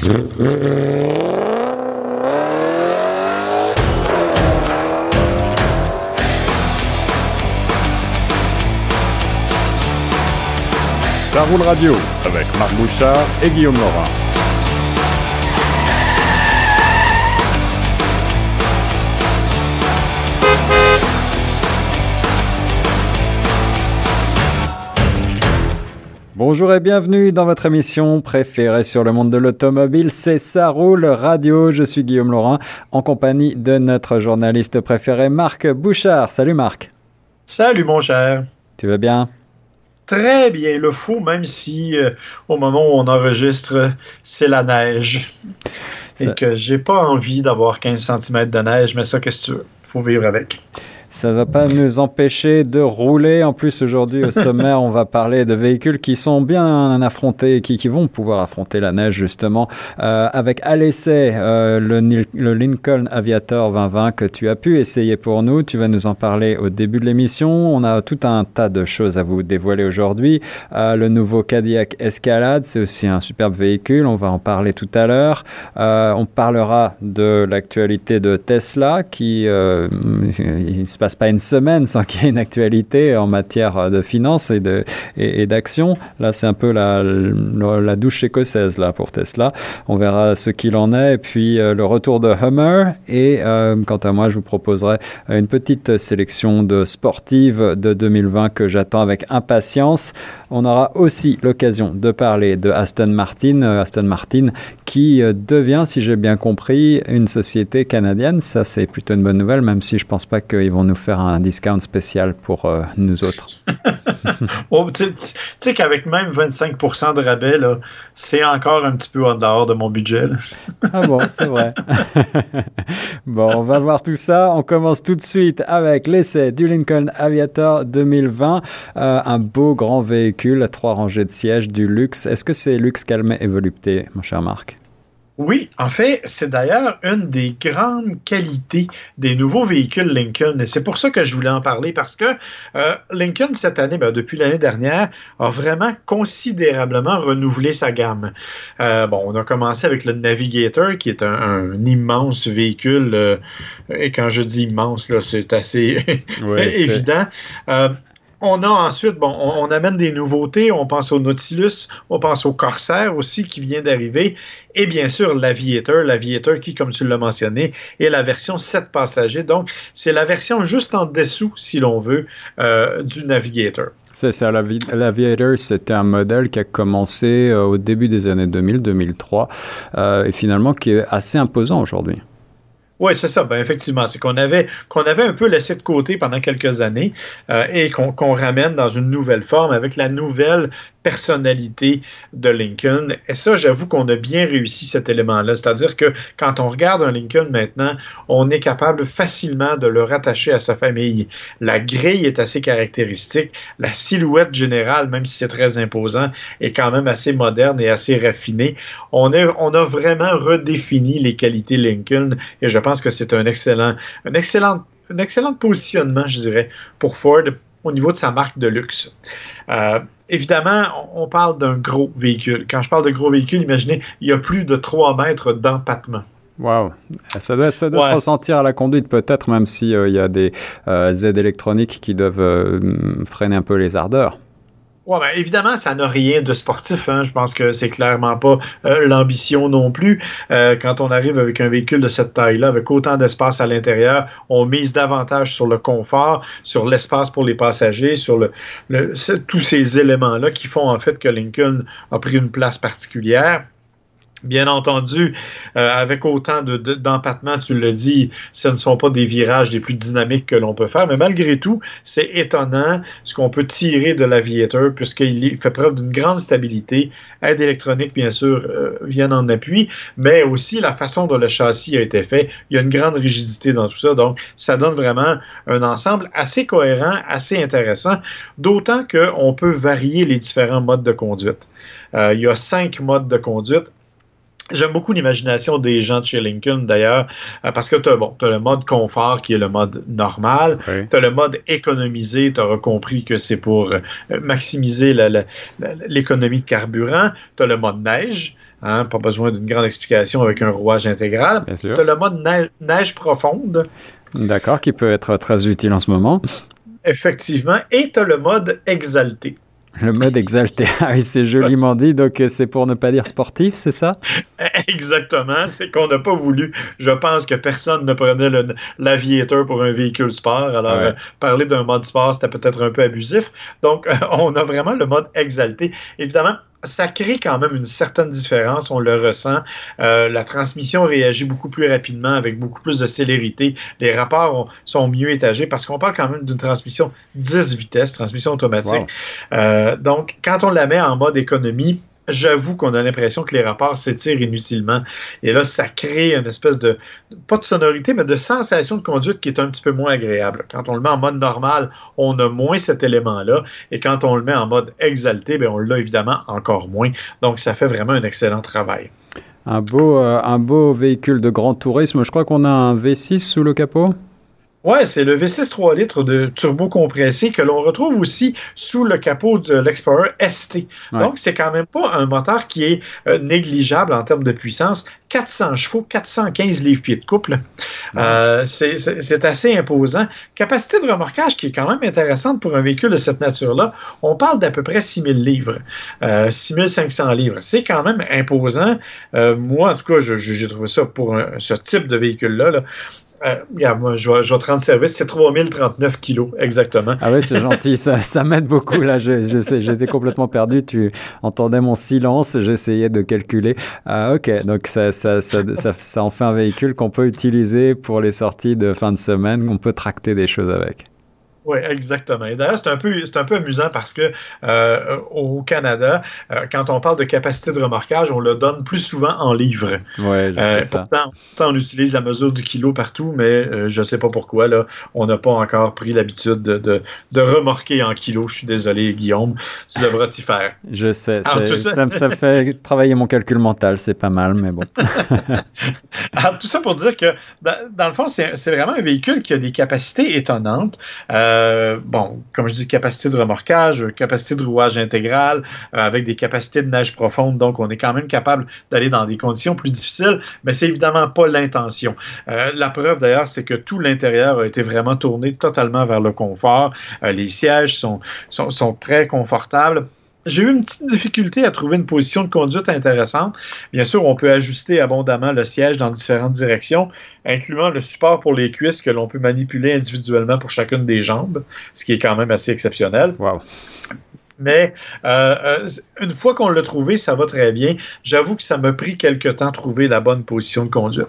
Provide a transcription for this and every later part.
Ça roule radio avec Marc Bouchard et Guillaume Laurent. Bonjour et bienvenue dans votre émission préférée sur le monde de l'automobile, c'est Ça roule radio. Je suis Guillaume Laurent en compagnie de notre journaliste préféré Marc Bouchard. Salut Marc. Salut mon cher. Tu vas bien? Très bien, le fou, même si euh, au moment où on enregistre, c'est la neige. Et que j'ai pas envie d'avoir 15 cm de neige, mais ça, qu'est-ce que tu veux? Faut vivre avec. Ça ne va pas nous empêcher de rouler. En plus, aujourd'hui, au sommaire, on va parler de véhicules qui sont bien affrontés, qui, qui vont pouvoir affronter la neige, justement, euh, avec à l'essai euh, le, le, Lincoln Aviator 2020 que tu as pu essayer pour nous. Tu vas nous en parler au début de l'émission. On a tout un tas de choses à vous dévoiler aujourd'hui. Euh, le nouveau Cadillac Escalade, c'est aussi un superbe véhicule. On va en parler tout à l'heure. Euh, on parlera de l'actualité de Tesla qui il se passe pas une semaine sans qu'il y ait une actualité en matière de finances et de et, d'action. Là, c'est un peu la, la, douche écossaise là pour Tesla. On verra ce qu'il en est et puis euh, le retour de Hummer et euh, quant à moi, je vous proposerai une petite sélection de sportives de 2020 que j'attends avec impatience. On aura aussi l'occasion de parler de Aston Martin, euh, Aston Martin qui devient, si j'ai bien compris, une société canadienne. Ça, c'est plutôt une bonne nouvelle, même si je pense pas qu'ils vont nous faire un discount spécial pour euh, nous autres. oh, tu sais qu'avec même 25% de rabais, c'est encore un petit peu en dehors de mon budget. ah bon, c'est vrai. bon, on va voir tout ça. On commence tout de suite avec l'essai du Lincoln Aviator 2020. Euh, un beau grand véhicule, trois rangées de sièges, du luxe. Est-ce que c'est luxe calme et volupté, mon cher Marc? Oui, en fait, c'est d'ailleurs une des grandes qualités des nouveaux véhicules Lincoln. Et c'est pour ça que je voulais en parler, parce que euh, Lincoln, cette année, ben, depuis l'année dernière, a vraiment considérablement renouvelé sa gamme. Euh, bon, on a commencé avec le Navigator, qui est un, immense véhicule. Euh, et quand je dis immense, là, c'est assez évident. On a ensuite, bon, on, amène des nouveautés. On pense au Nautilus, on pense au Corsair aussi qui vient d'arriver. Et bien sûr, l'Aviator, l'Aviator qui, comme tu l'as mentionné, est la version 7 passagers. Donc, c'est la version juste en dessous, si l'on veut, euh, du Navigator. C'est ça, l'Aviator, c'était un modèle qui a commencé euh, au début des années 2000-2003 euh, et finalement qui est assez imposant aujourd'hui. Oui, c'est ça. Ben, effectivement, c'est qu'on avait, qu'on avait un peu laissé de côté pendant quelques années euh, et qu'on ramène dans une nouvelle forme avec la nouvelle personnalité de Lincoln. Et ça, j'avoue qu'on a bien réussi cet élément-là. C'est-à-dire que quand on regarde un Lincoln maintenant, on est capable facilement de le rattacher à sa famille. La grille est assez caractéristique. La silhouette générale, même si c'est très imposant, est quand même assez moderne et assez raffinée. On, est, on a vraiment redéfini les qualités Lincoln et je pense pense que c'est un excellent, un excellent, un excellent positionnement, je dirais, pour Ford au niveau de sa marque de luxe. Euh, évidemment, on parle d'un gros véhicule. Quand je parle de gros véhicule, imaginez, il y a plus de 3 mètres d'empattement. Wow, ça doit, se ressentir à la conduite peut-être, même s'il euh, y a des euh, aides électroniques qui doivent freiner un peu les ardeurs. Ouais, ben, évidemment, ça n'a rien de sportif. Hein. Je pense que c'est clairement pas euh, l'ambition non plus. Euh, quand on arrive avec un véhicule de cette taille-là, avec autant d'espace à l'intérieur, on mise davantage sur le confort, sur l'espace pour les passagers, sur le, tous ces éléments-là qui font en fait que Lincoln a pris une place particulière. Bien entendu, euh, avec autant d'empattement, de, tu le dis, ce ne sont pas des virages les plus dynamiques que l'on peut faire, mais malgré tout, c'est étonnant ce qu'on peut tirer de l'aviateur, puisqu'il fait preuve d'une grande stabilité. Aide électronique, bien sûr, euh, vient en appui, mais aussi la façon dont le châssis a été fait. Il y a une grande rigidité dans tout ça, donc ça donne vraiment un ensemble assez cohérent, assez intéressant, d'autant qu'on peut varier les différents modes de conduite. Euh, il y a cinq modes de conduite J'aime beaucoup l'imagination des gens de chez Lincoln, d'ailleurs, euh, parce que tu as, bon, as, le mode confort qui est le mode normal, tu as le mode économisé, tu auras compris que c'est pour euh, maximiser l'économie de carburant, tu as le mode neige, hein, pas besoin d'une grande explication avec un rouage intégral, tu as le mode neige, profonde. D'accord, qui peut être très utile en ce moment. Effectivement, et tu as le mode exalté. Le mode exalté, ah oui, c'est joliment dit. Donc, euh, c'est pour ne pas dire sportif, c'est ça? Exactement. C'est qu'on n'a pas voulu. Je pense que personne ne prenait l'aviateur pour un véhicule sport. Alors, euh, parler d'un mode sport, c'était peut-être un peu abusif. Donc, on a vraiment le mode exalté. Évidemment, ça crée quand même une certaine différence, on le ressent. Euh, la transmission réagit beaucoup plus rapidement, avec beaucoup plus de célérité. Les rapports sont mieux étagés parce qu'on parle quand même d'une transmission 10 vitesses, transmission automatique. Euh, donc, quand on la met en mode économie, j'avoue qu'on a l'impression que les rapports s'étirent inutilement. Et là, ça crée une espèce de, pas de sonorité, mais de sensation de conduite qui est un petit peu moins agréable. Quand on le met en mode normal, on a moins cet élément-là. Et quand on le met en mode exalté, bien, on l'a évidemment encore moins. Donc, ça fait vraiment un excellent travail. Un beau, euh, un beau véhicule de grand tourisme. Je crois qu'on a un V6 sous le capot. Ouais, c'est le V6 3 litres de turbo compressé que l'on retrouve aussi sous le capot de l'Explorer ST. Donc, c'est quand même pas un moteur qui est euh, négligeable en termes de puissance. 400 chevaux, 415 livres-pieds de couple. Euh, c'est assez imposant. Capacité de remorquage qui est quand même intéressante pour un véhicule de cette nature-là. On parle d'à peu près 6000 livres, euh, 6500 livres. C'est quand même imposant. Euh, moi, en tout cas, j'ai trouvé ça pour ce type de véhicule-là. Là, euh, moi, je vais, je te rendre service. C'est 3039 kilos, exactement. Ah oui, c'est gentil. ça, ça m'aide beaucoup. Là, je, je sais, j'étais complètement perdu. Tu entendais mon silence. J'essayais de calculer. Ah, ok. Donc, ça, ça, ça, ça, en fait un véhicule qu'on peut utiliser pour les sorties de fin de semaine. On peut tracter des choses avec. Oui, exactement. Et d'ailleurs, c'est un, peu, un peu amusant parce que euh, au Canada, euh, quand on parle de capacité de remorquage, on le donne plus souvent en livres. Ouais, euh, pourtant, pourtant, on utilise la mesure du kilo partout, mais je ne sais pas pourquoi, là, on n'a pas encore pris l'habitude de, de, remorquer en kilos. Je suis désolé, Guillaume, tu devras t'y faire. Je sais, ça... Ça, fait travailler mon calcul mental, c'est pas mal, mais bon. Alors, tout ça pour dire que, dans, le fond, c'est vraiment un véhicule qui a des capacités étonnantes. Euh, bon, comme je dis, capacité de remorquage, capacité de rouage intégral, euh, avec des capacités de neige profonde. Donc, on est quand même capable d'aller dans des conditions plus difficiles, mais c'est évidemment pas l'intention. Euh, la preuve d'ailleurs, c'est que tout l'intérieur a été vraiment tourné totalement vers le confort. les sièges sont très confortables j'ai eu une petite difficulté à trouver une position de conduite intéressante. Bien sûr, on peut ajuster abondamment le siège dans différentes directions, incluant le support pour les cuisses que l'on peut manipuler individuellement pour chacune des jambes, ce qui est quand même assez exceptionnel. Wow. Mais euh, euh, une fois qu'on l'a trouvé, ça va très bien. J'avoue que ça m'a pris quelques temps de trouver la bonne position de conduite.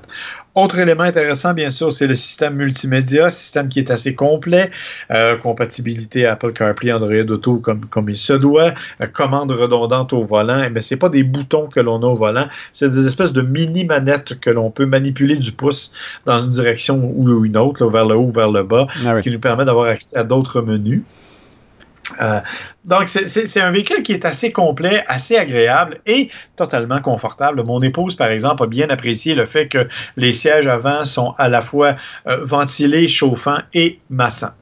Autre élément intéressant, bien sûr, c'est le système multimédia, système qui est assez complet, euh, compatibilité Apple CarPlay, Android Auto comme, comme il se doit, commande redondante au volant. Mais ce n'est pas des boutons que l'on a au volant, c'est des espèces de mini-manettes que l'on peut manipuler du pouce dans une direction ou une autre, vers le haut ou vers le bas, ah ce qui nous permet d'avoir accès à d'autres menus. Euh, donc, c'est un véhicule qui est assez complet, assez agréable et totalement confortable. Mon épouse, par exemple, a bien apprécié le fait que les sièges avant sont à la fois euh, ventilés, chauffants et massants.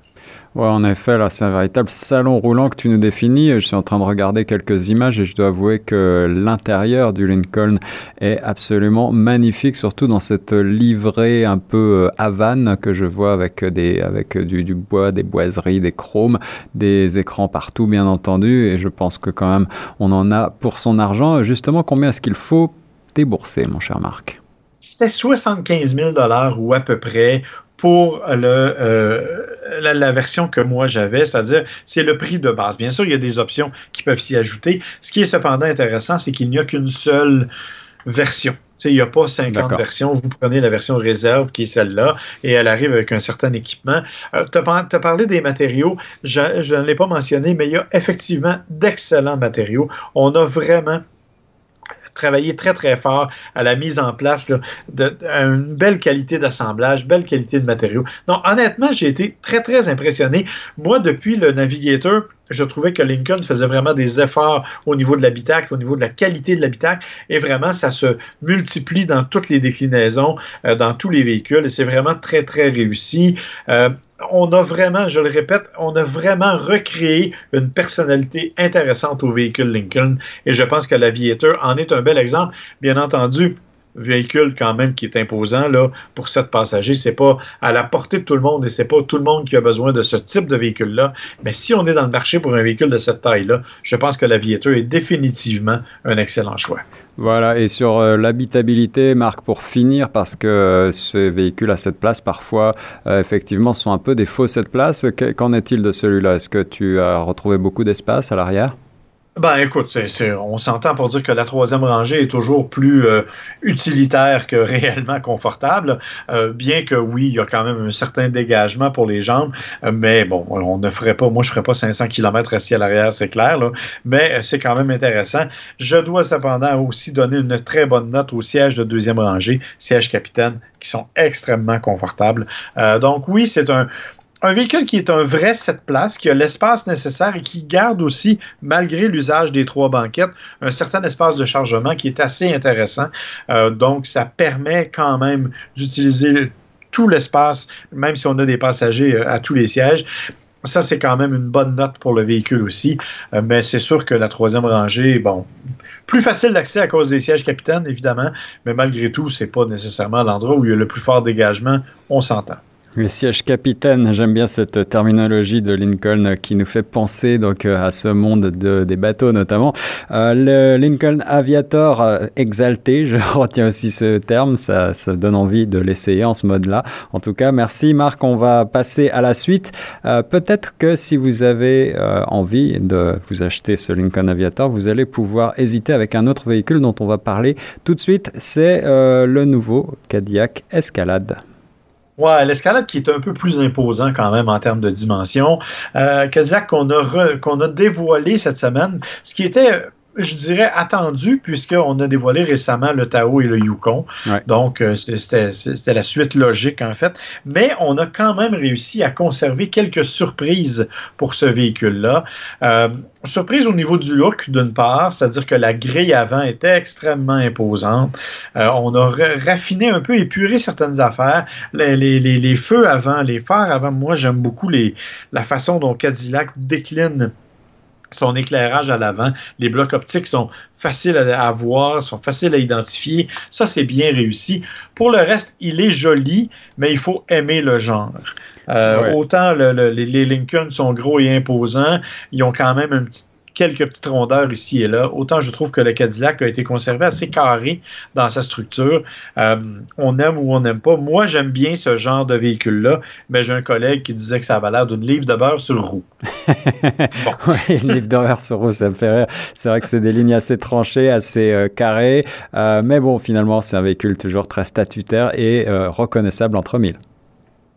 Ouais, en effet, là, c'est un véritable salon roulant que tu nous définis. Je suis en train de regarder quelques images et je dois avouer que l'intérieur du Lincoln est absolument magnifique, surtout dans cette livrée un peu euh, Havane que je vois avec des, avec du, du bois, des boiseries, des chromes, des écrans partout, bien entendu. Et je pense que quand même, on en a pour son argent. Justement, combien est-ce qu'il faut débourser, mon cher Marc? c'est 75 000 ou à peu près pour le, euh, la, version que moi j'avais, c'est-à-dire c'est le prix de base. Bien sûr, il y a des options qui peuvent s'y ajouter. Ce qui est cependant intéressant, c'est qu'il n'y a qu'une seule version. il n'y a pas 50 versions. Vous prenez la version réserve qui est celle-là et elle arrive avec un certain équipement. Euh, tu as, parlé des matériaux. Je, je ne l'ai pas mentionné, mais il y a effectivement d'excellents matériaux. On a vraiment travaillé très, très fort à la mise en place d'une belle qualité d'assemblage, belle qualité de matériaux. Non, honnêtement, j'ai été très, très impressionné. Moi, depuis le Navigator, je trouvais que Lincoln faisait vraiment des efforts au niveau de l'habitacle, au niveau de la qualité de l'habitacle, et vraiment, ça se multiplie dans toutes les déclinaisons, euh, dans tous les véhicules, et c'est vraiment très, très réussi. Euh, on a vraiment, je le répète, on a vraiment recréé une personnalité intéressante au véhicule Lincoln, et je pense que l'Aviator en est un bel exemple. Bien entendu, véhicule quand même qui est imposant là, pour sept passagers. C'est pas à la portée de tout le monde et c'est pas tout le monde qui a besoin de ce type de véhicule-là. Mais si on est dans le marché pour un véhicule de cette taille-là, je pense que l'Aviator est définitivement un excellent choix. Voilà, et sur euh, l'habitabilité, Marc, pour finir, parce que euh, ces véhicules à cette place, parfois, euh, effectivement, sont un peu des faux cette place. Qu'en est-il de celui-là? Est-ce que tu as retrouvé beaucoup d'espace à l'arrière? Ben écoute, on s'entend pour dire que la troisième rangée est toujours plus euh, utilitaire que réellement confortable, euh, bien que oui, il y a quand même un certain dégagement pour les jambes, euh, mais bon, on ne ferait pas, moi je ferais pas 500 km assis à l'arrière, c'est clair, là, mais c'est quand même intéressant. Je dois cependant aussi donner une très bonne note au siège de deuxième rangée, siège capitaine, qui sont extrêmement confortables. donc oui, c'est un, un véhicule qui est un vrai 7 places, qui a l'espace nécessaire et qui garde aussi, malgré l'usage des trois banquettes, un certain espace de chargement qui est assez intéressant. Euh, donc, ça permet quand même d'utiliser tout l'espace, même si on a des passagers euh, à tous les sièges. Ça, c'est quand même une bonne note pour le véhicule aussi. Euh, mais c'est sûr que la troisième rangée, bon, plus facile d'accès à cause des sièges capitaines, évidemment. Mais malgré tout, c'est pas nécessairement l'endroit où il y a le plus fort dégagement. On s'entend. Le siège capitaine, j'aime bien cette terminologie de Lincoln qui nous fait penser donc euh, à ce monde de, des bateaux notamment. Euh, le Lincoln Aviator euh, exalté, je retiens aussi ce terme, ça, ça donne envie de l'essayer en ce mode-là. En tout cas, merci Marc, on va passer à la suite. Peut-être que si vous avez envie de vous acheter ce Lincoln Aviator, vous allez pouvoir hésiter avec un autre véhicule dont on va parler tout de suite, c'est le nouveau Cadillac Escalade. Ouais, l'escalade qui est un peu plus imposant quand même en termes de dimension. Euh, Cadillac qu'on a, qu'on a dévoilé cette semaine, ce qui était je dirais, attendu, puisqu'on a dévoilé récemment le Tao et le Yukon. Donc, euh, c'était la suite logique, en fait. Mais on a quand même réussi à conserver quelques surprises pour ce véhicule-là. Euh, surprise au niveau du look, d'une part, c'est-à-dire que la grille avant était extrêmement imposante. Euh, on a raffiné un peu, épuré certaines affaires. Les, les, les, feux avant, les phares avant, moi, j'aime beaucoup les, la façon dont Cadillac décline son éclairage à l'avant. Les blocs optiques sont faciles à, voir, sont faciles à identifier. Ça, c'est bien réussi. Pour le reste, il est joli, mais il faut aimer le genre. Euh, autant les Lincoln sont gros et imposants, ils ont quand même un petit quelques petites rondeurs ici et là. Autant je trouve que le Cadillac a été conservé assez carré dans sa structure. Euh, on aime ou on n'aime pas. Moi, j'aime bien ce genre de véhicule-là, mais j'ai un collègue qui disait que ça avait l'air d'une livre de beurre sur roue. oui, une livre de beurre sur roue, ça me fait rire. C'est vrai que c'est des lignes assez tranchées, assez euh, carrées. Euh, mais bon, finalement, c'est un véhicule toujours très statutaire et reconnaissable entre mille.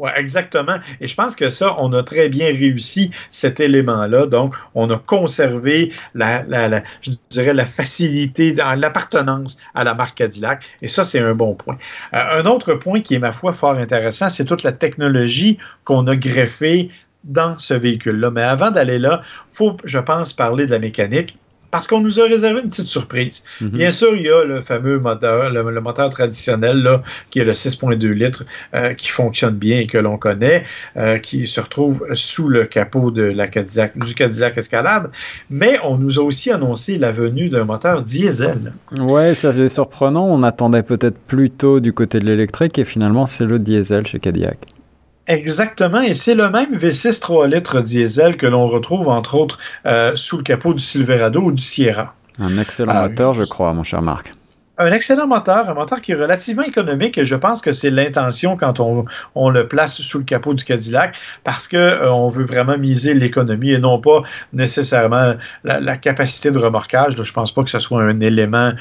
Oui, exactement. Et je pense que ça, on a très bien réussi cet élément-là. Donc, on a conservé la, je dirais, la facilité, l'appartenance à la marque Cadillac. Et ça, c'est un bon point. Euh, un autre point qui est, ma foi, fort intéressant, c'est toute la technologie qu'on a greffée dans ce véhicule-là. Mais avant d'aller là, il faut, je pense, parler de la mécanique parce qu'on nous a réservé une petite surprise. Mhm. Bien sûr, il y a le fameux moteur, le, moteur traditionnel, là, qui est le 6.2 litres, euh, qui fonctionne bien et que l'on connaît, euh, qui se retrouve sous le capot de la Cadillac, du Cadillac Escalade. Mais on nous a aussi annoncé la venue d'un moteur diesel. Ouais, ça c'est surprenant. On attendait peut-être plutôt du côté de l'électrique et finalement c'est le diesel chez Cadillac. Exactement, et c'est le même V6 3 litres diesel que l'on retrouve entre autres euh, sous le capot du Silverado ou du Sierra. Un excellent euh, moteur, je crois, mon cher Marc. Un excellent moteur, un moteur qui est relativement économique et je pense que c'est l'intention quand on, le place sous le capot du Cadillac parce qu'on euh, on veut vraiment miser l'économie et non pas nécessairement la, capacité de remorquage. Je ne pense pas que ce soit un élément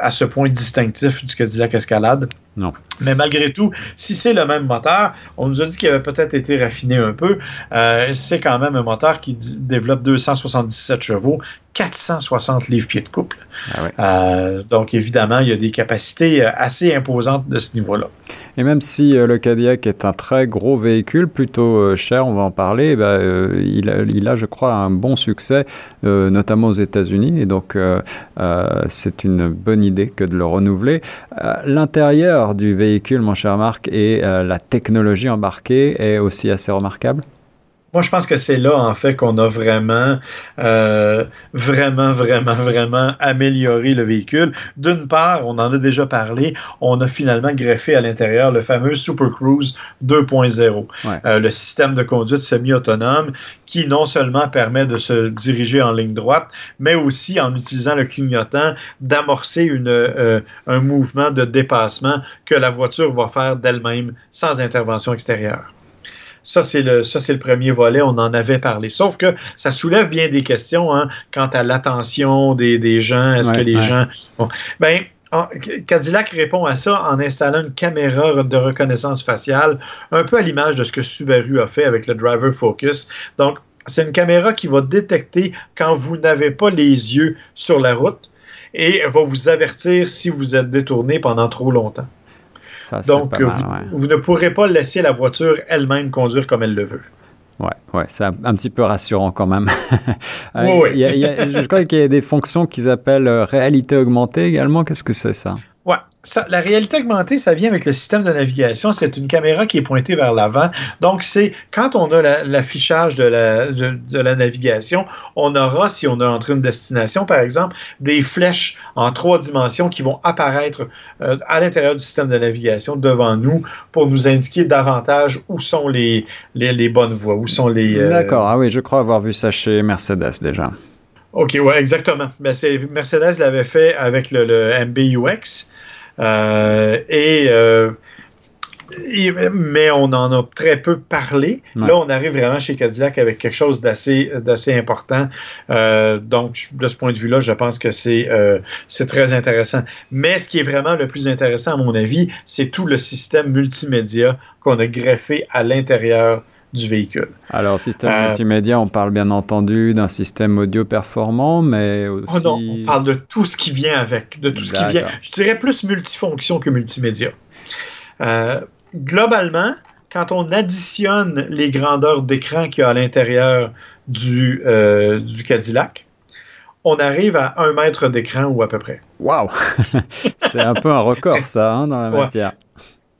à ce point distinctif du Cadillac Escalade. Non. Mais malgré tout, si c'est le même moteur, on nous a dit qu'il avait peut-être été raffiné un peu. Euh, c'est quand même un moteur qui développe 277 chevaux, 460 livres-pieds de couple. Ah euh, donc, évidemment, il y a des capacités euh, assez imposantes de ce niveau-là. Et même si le Cadillac est un très gros véhicule, plutôt cher, on va en parler, eh ben, il, a, il, a, je crois, un bon succès, notamment aux États-Unis. Et donc, c'est une bonne idée que de le renouveler. L'intérieur du véhicule, mon cher Marc, et la technologie embarquée est aussi assez remarquable? Moi, je pense que c'est là, en fait, qu'on a vraiment, euh, vraiment, vraiment, vraiment amélioré le véhicule. D'une part, on en a déjà parlé, on a finalement greffé à l'intérieur le fameux Super Cruise 2.0, euh, le système de conduite semi-autonome qui non seulement permet de se diriger en ligne droite, mais aussi en utilisant le clignotant d'amorcer une, euh, un mouvement de dépassement que la voiture va faire d'elle-même sans intervention extérieure. Ça, c'est le, ça, c'est le premier volet. On en avait parlé. Sauf que ça soulève bien des questions hein, quant à l'attention des, des gens. Est-ce que les gens. Bon, ben, Cadillac répond à ça en installant une caméra de reconnaissance faciale, un peu à l'image de ce que Subaru a fait avec le Driver Focus. Donc, c'est une caméra qui va détecter quand vous n'avez pas les yeux sur la route et va vous avertir si vous êtes détourné pendant trop longtemps. Donc, vous, ne pourrez pas laisser la voiture elle-même conduire comme elle le veut. Ouais, ouais, c'est un, petit peu rassurant quand même. oui, je crois qu'il y a des fonctions qu'ils appellent euh, réalité augmentée également. Qu'est-ce que c'est ça? La réalité augmentée, ça vient avec le système de navigation. C'est une caméra qui est pointée vers l'avant. Donc, c'est quand on a l'affichage de, la, de, la navigation, on aura, si on a entré une destination, par exemple, des flèches en trois dimensions qui vont apparaître euh, à l'intérieur du système de navigation devant nous pour nous indiquer davantage où sont les, les, bonnes voies, où sont les... Euh, D'accord. Ah oui, je crois avoir vu ça chez Mercedes déjà. OK, ouais, exactement. Mais Mercedes l'avait fait avec le, le MBUX. Euh, euh, et, mais on en a très peu parlé. Là, on arrive vraiment chez Cadillac avec quelque chose d'assez d'assez important. Euh, donc, de ce point de vue-là, je pense que c'est c'est très intéressant. Mais ce qui est vraiment le plus intéressant, à mon avis, c'est tout le système multimédia qu'on a greffé à l'intérieur du véhicule. Alors, système euh, multimédia, on parle bien entendu d'un système audio performant, mais aussi... Oh non, on parle de tout ce qui vient avec, de tout ce qui vient. Je dirais plus multifonction que multimédia. Euh, globalement, quand on additionne les grandeurs d'écran qu'il y a à l'intérieur du, euh, du Cadillac, on arrive à un mètre d'écran ou à peu près. Wow! c'est un peu un record, ça, hein, dans la matière. Ouais,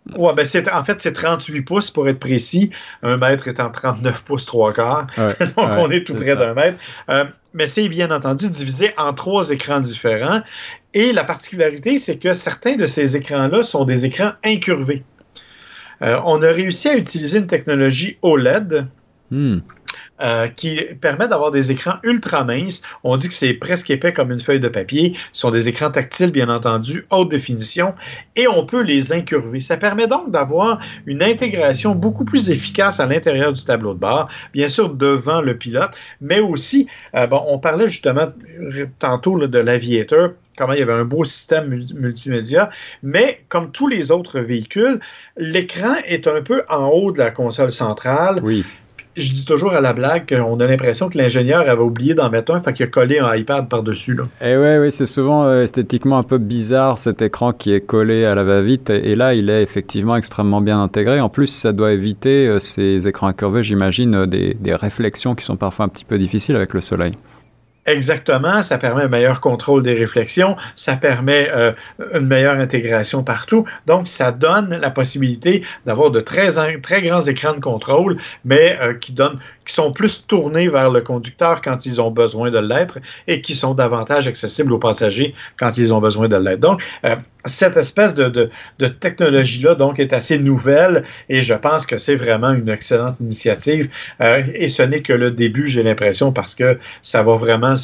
ben c'est, en fait, c'est 38 pouces pour être précis. Un mètre étant 39 pouces trois quarts. Donc, on est tout près d'un mètre. Euh, mais c'est bien entendu divisé en trois écrans différents. Et la particularité, c'est que certains de ces écrans-là sont des écrans incurvés. Euh, on a réussi à utiliser une technologie OLED. Hmm. Euh, qui permet d'avoir des écrans ultra minces. On dit que c'est presque épais comme une feuille de papier. Ce sont des écrans tactiles, bien entendu, haute définition, et on peut les incurver. Ça permet donc d'avoir une intégration beaucoup plus efficace à l'intérieur du tableau de bord, bien sûr devant le pilote, mais aussi, euh, bon, on parlait justement tantôt de l'aviator comment il y avait un beau système multimédia, mais comme tous les autres véhicules, l'écran est un peu en haut de la console centrale. Oui je dis toujours à la blague qu'on a l'impression que l'ingénieur avait oublié d'en mettre un, fait qu'il a collé un iPad par-dessus. Et eh ouais, oui, c'est souvent euh, esthétiquement un peu bizarre cet écran qui est collé à la va-vite. Et, là, il est effectivement extrêmement bien intégré. En plus, ça doit éviter euh, ces écrans incurvés, j'imagine, euh, des réflexions qui sont parfois un petit peu difficiles avec le soleil. Exactement, ça permet un meilleur contrôle des réflexions, ça permet euh, une meilleure intégration partout. Donc, ça donne la possibilité d'avoir de très, grands écrans de contrôle, mais euh, qui, donnent, qui sont plus tournés vers le conducteur quand ils ont besoin de l'être et qui sont davantage accessibles aux passagers quand ils ont besoin de l'être. Donc, euh, cette espèce de, de, technologie-là donc est assez nouvelle et je pense que c'est vraiment une excellente initiative. et ce n'est que le début, j'ai l'impression, parce que ça va vraiment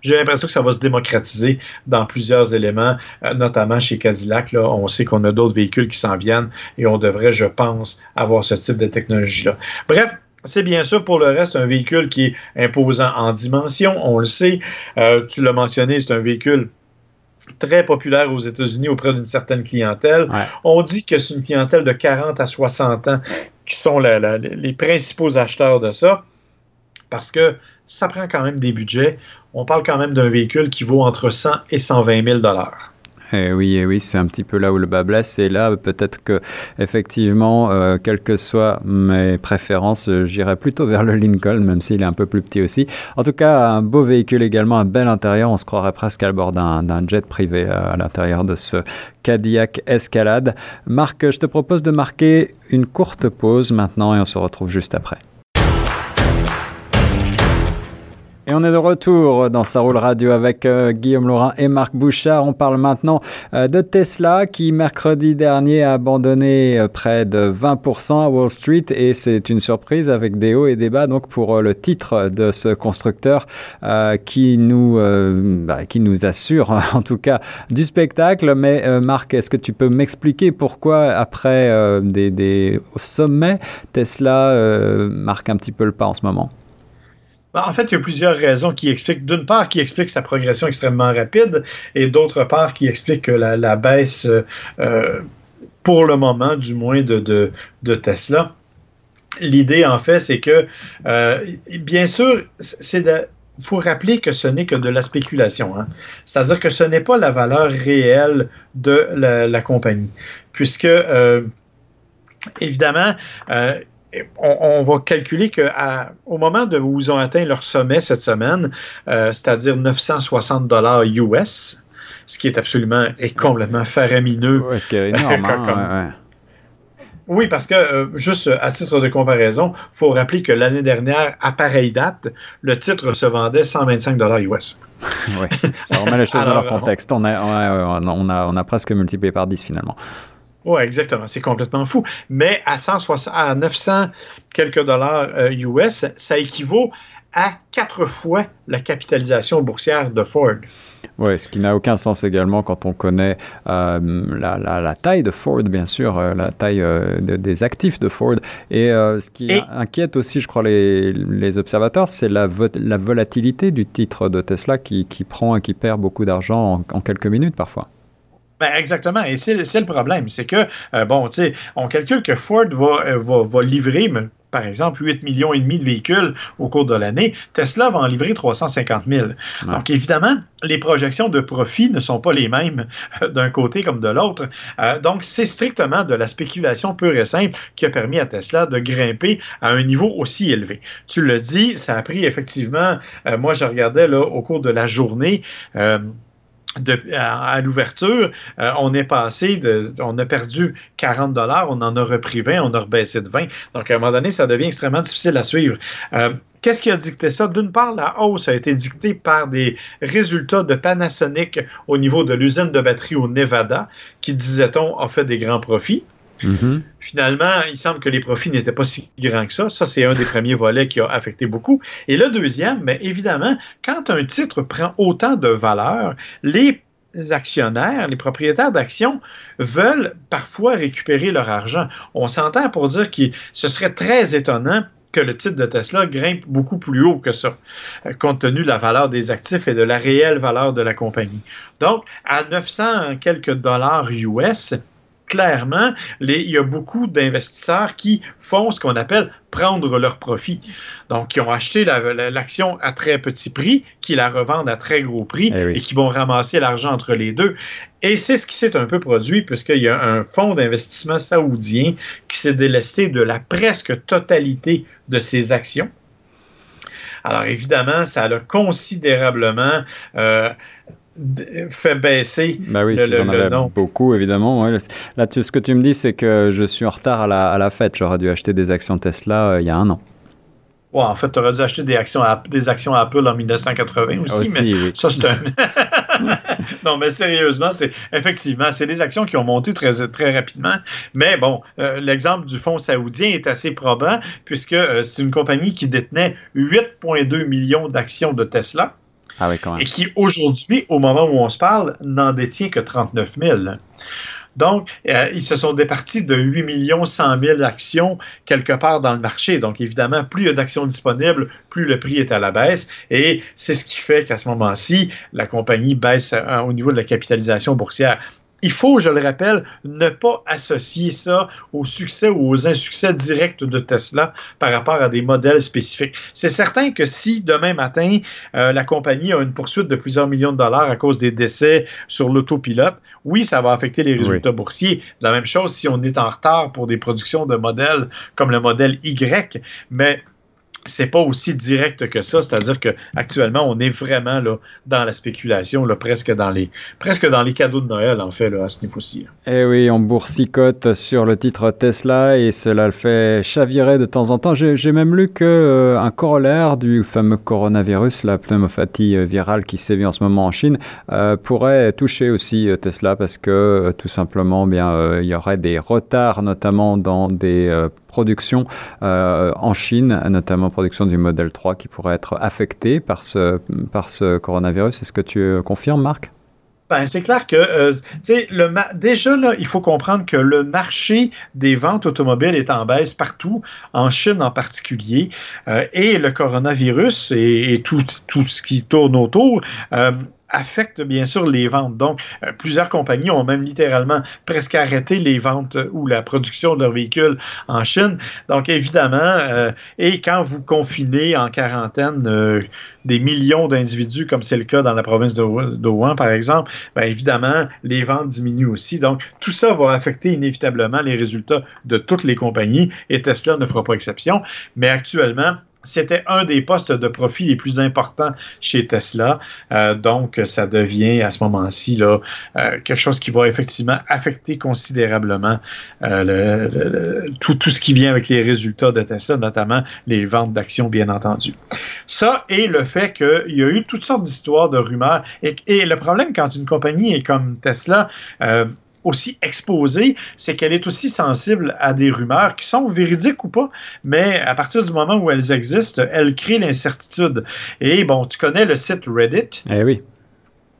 j'ai l'impression que ça va se démocratiser dans plusieurs éléments, euh, notamment chez Cadillac. Là, on sait qu'on a d'autres véhicules qui s'en viennent et on devrait, je pense, avoir ce type de technologie-là. Bref, c'est bien sûr pour le reste un véhicule qui est imposant en dimension, on le sait. Euh, tu l'as mentionné, c'est un véhicule très populaire aux États-Unis auprès d'une certaine clientèle. On dit que c'est une clientèle de 40 à 60 ans qui sont les principaux acheteurs de ça, parce que ça prend quand même des budgets. On parle quand même d'un véhicule qui vaut entre 100 et 120 000 eh oui, eh oui, c'est un petit peu là où le bas blesse. Et là, peut-être que, effectivement, euh, quelles que soient mes préférences, euh, j'irai plutôt vers le Lincoln, même s'il est un peu plus petit aussi. En tout cas, un beau véhicule également, un bel intérieur. On se croirait presque à bord d'un jet privé euh, à l'intérieur de ce Cadillac Escalade. Marc, je te propose de marquer une courte pause maintenant et on se retrouve juste après. Et on est de retour dans Sa Roule Radio avec euh, Guillaume Laurin et Marc Bouchard. On parle maintenant euh, de Tesla qui mercredi dernier a abandonné euh, près de 20% à Wall Street et c'est une surprise avec des hauts et des bas donc pour le titre de ce constructeur qui nous bah, qui nous assure en tout cas du spectacle. Mais Marc, est-ce que tu peux m'expliquer pourquoi après des, des sommets Tesla marque un petit peu le pas en ce moment? Ben, en fait, il y a plusieurs raisons qui expliquent, d'une part, qui expliquent sa progression extrêmement rapide, et d'autre part, qui expliquent la, baisse, euh, pour le moment, du moins, de, de, Tesla. L'idée, en fait, c'est que, euh, bien sûr, c'est il faut rappeler que ce n'est que de la spéculation. Hein. C'est-à-dire que ce n'est pas la valeur réelle de la, compagnie. Puisque, euh, évidemment, on, va calculer qu'au moment où ils ont atteint leur sommet cette semaine, euh, c'est-à-dire 960 dollars US, ce qui est absolument et complètement faramineux. Oui, ce. Hein, oui, parce que, euh, juste à titre de comparaison, il faut rappeler que l'année dernière, à pareille date, le titre se vendait 125 dollars US. oui, ça remet les choses dans leur contexte. On a, on, a, on a presque multiplié par 10 finalement. Oui, exactement. C'est complètement fou. Mais à, 160, à 900 quelques dollars US, euh, ça équivaut à quatre fois la capitalisation boursière de Ford. Oui, ce qui n'a aucun sens également quand on connaît euh, la, taille de Ford, bien sûr, euh, la taille des actifs de Ford. Et ce qui inquiète aussi, je crois, les, observateurs, c'est la, la, volatilité du titre de Tesla qui, prend et qui perd beaucoup d'argent en quelques minutes parfois. Ben exactement, et c'est le problème, c'est que, euh, bon, tu sais, on calcule que Ford va, euh, va, va livrer, par exemple, 8 millions et demi de véhicules au cours de l'année. Tesla va en livrer 350 000. Donc, évidemment, les projections de profit ne sont pas les mêmes euh, d'un côté comme de l'autre. donc, c'est strictement de la spéculation pure et simple qui a permis à Tesla de grimper à un niveau aussi élevé. Tu le dis, ça a pris effectivement, moi je regardais là au cours de la journée, à, l'ouverture, euh, on est passé on a perdu 40 dollars, on en a repris 20, on a rebaissé de 20. Donc, à un moment donné, ça devient extrêmement difficile à suivre. Euh, qu'est-ce qui a dicté ça? D'une part, la hausse a été dictée par des résultats de Panasonic au niveau de l'usine de batterie au Nevada, qui, disait-on, a fait des grands profits. Mm-hmm. Finalement, il semble que les profits n'étaient pas si grands que ça. Ça, c'est un des premiers volets qui a affecté beaucoup. Et le deuxième, mais évidemment, quand un titre prend autant de valeur, les actionnaires, les propriétaires d'actions veulent parfois récupérer leur argent. On s'entend pour dire que ce serait très étonnant que le titre de Tesla grimpe beaucoup plus haut que ça, euh, compte tenu de la valeur des actifs et de la réelle valeur de la compagnie. Donc, à 900 quelques dollars US, clairement, il y a beaucoup d'investisseurs qui font ce qu'on appelle prendre leur profit. Donc, qui ont acheté l'action à très petit prix, qui la revendent à très gros prix eh et qui vont ramasser l'argent entre les deux. Et c'est ce qui s'est un peu produit puisqu'il y a un fonds d'investissement saoudien qui s'est délesté de la presque totalité de ses actions. Alors évidemment, ça a considérablement euh, fait baisser bah oui, le, beaucoup, évidemment. Là, ce que tu me dis, c'est que je suis en retard à la, à la fête. J'aurais dû acheter des actions Tesla euh, il y a un an. Ouais, en fait, tu aurais dû acheter des actions, des actions Apple en 1980 aussi, mais ça, c'est un. non, mais sérieusement, c'est effectivement, c'est des actions qui ont monté très, très rapidement. Mais bon, euh, l'exemple du fonds saoudien est assez probant, puisque euh, c'est une compagnie qui détenait 8,2 millions d'actions de Tesla. Ah et qui aujourd'hui, au moment où on se parle, n'en détient que 39 000. Donc, euh, ils se sont départis de 8 millions 100 000 actions quelque part dans le marché. Donc, évidemment, plus il y a d'actions disponibles, plus le prix est à la baisse. Et c'est ce qui fait qu'à ce moment-ci, la compagnie baisse euh, au niveau de la capitalisation boursière il faut, je le rappelle, ne pas associer ça au succès ou aux insuccès directs de Tesla par rapport à des modèles spécifiques. C'est certain que si demain matin, euh, la compagnie a une poursuite de plusieurs millions de dollars à cause des décès sur l'autopilote, oui, ça va affecter les résultats boursiers. La même chose si on est en retard pour des productions de modèles comme le modèle Y, mais c'est pas aussi direct que ça, c'est-à-dire que actuellement on est vraiment là dans la spéculation, là, presque dans les presque dans les cadeaux de Noël en fait à ce niveau-ci. Eh oui, on boursicote sur le titre Tesla et cela le fait chavirer de temps en temps. J'ai même lu que euh, un corollaire du fameux coronavirus, la pneumopathie euh, virale qui sévit en ce moment en Chine, euh, pourrait toucher aussi Tesla parce que tout simplement, bien, il y aurait des retards, notamment dans des productions en Chine, notamment production du modèle 3 qui pourrait être affectée par ce, par ce coronavirus. Est-ce que tu euh, confirmes, Marc? Ben, c'est clair que, euh, le déjà, là, il faut comprendre que le marché des ventes automobiles est en baisse partout, en Chine en particulier, euh, et le coronavirus et, tout, tout, ce qui tourne autour affecte bien sûr les ventes. Donc, euh, plusieurs compagnies ont même littéralement presque arrêté les ventes ou la production de leurs véhicules en Chine. Donc, évidemment, euh, et quand vous confinez en quarantaine euh, des millions d'individus, comme c'est le cas dans la province de Wuhan, par exemple, bien évidemment, les ventes diminuent aussi. Donc, tout ça va affecter inévitablement les résultats de toutes les compagnies et Tesla ne fera pas exception. Mais actuellement, c'était un des postes de profit les plus importants chez Tesla. Euh, donc, ça devient à ce moment-ci là, euh, quelque chose qui va effectivement affecter considérablement euh, tout, tout, ce qui vient avec les résultats de Tesla, notamment les ventes d'actions, bien entendu. Ça et le fait qu'il y a eu toutes sortes d'histoires, de rumeurs. Et, et, le problème quand une compagnie est comme Tesla, aussi exposée, c'est qu'elle est aussi sensible à des rumeurs qui sont véridiques ou pas, mais à partir du moment où elles existent, elles créent l'incertitude. Et bon, tu connais le site Reddit? Eh oui.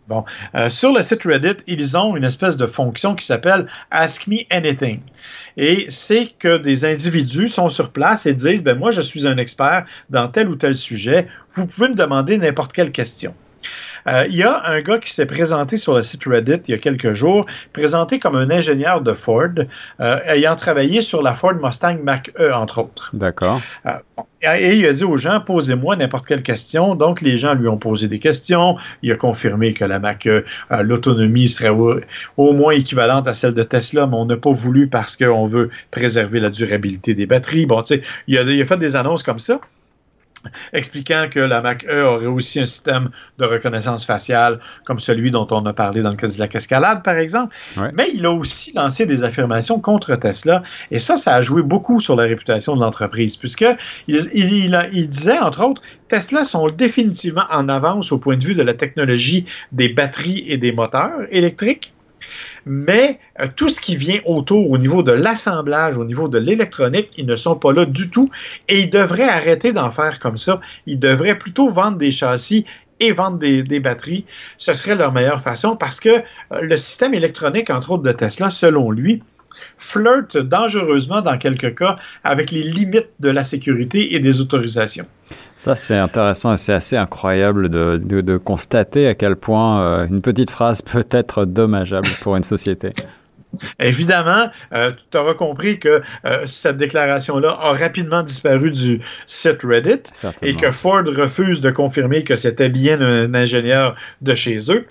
Bon, euh, sur le site Reddit, ils ont une espèce de fonction qui s'appelle Ask Me Anything. Et c'est que des individus sont sur place et disent, ben moi, je suis un expert dans tel ou tel sujet, vous pouvez me demander n'importe quelle question. Euh, il y a un gars qui s'est présenté sur le site Reddit il y a quelques jours, présenté comme un ingénieur de Ford, euh, ayant travaillé sur la Ford Mustang Mach-E, entre autres. D'accord. Euh, et il a dit aux gens, posez-moi n'importe quelle question. Donc, les gens lui ont posé des questions. Il a confirmé que la Mach-E, l'autonomie serait au, moins équivalente à celle de Tesla, mais on n'a pas voulu parce qu'on veut préserver la durabilité des batteries. Bon, tu sais, il a fait des annonces comme ça expliquant que la Mac E aurait aussi un système de reconnaissance faciale comme celui dont on a parlé dans le cas de la Escalade, par exemple. Mais il a aussi lancé des affirmations contre Tesla, et ça, ça a joué beaucoup sur la réputation de l'entreprise, puisqu'il il, il, disait, entre autres, Tesla sont définitivement en avance au point de vue de la technologie des batteries et des moteurs électriques mais euh, tout ce qui vient autour au niveau de l'assemblage, au niveau de l'électronique, ils ne sont pas là du tout et ils devraient arrêter d'en faire comme ça. Ils devraient plutôt vendre des châssis et vendre des, batteries, ce serait leur meilleure façon parce que euh, le système électronique, entre autres de Tesla, selon lui, flirte dangereusement dans quelques cas avec les limites de la sécurité et des autorisations. Ça, c'est intéressant et c'est assez incroyable de, de, constater à quel point euh, une petite phrase peut être dommageable pour une société. Évidemment, euh, tu auras compris que euh, cette déclaration-là a rapidement disparu du site Reddit et que Ford refuse de confirmer que c'était bien un ingénieur de chez eux.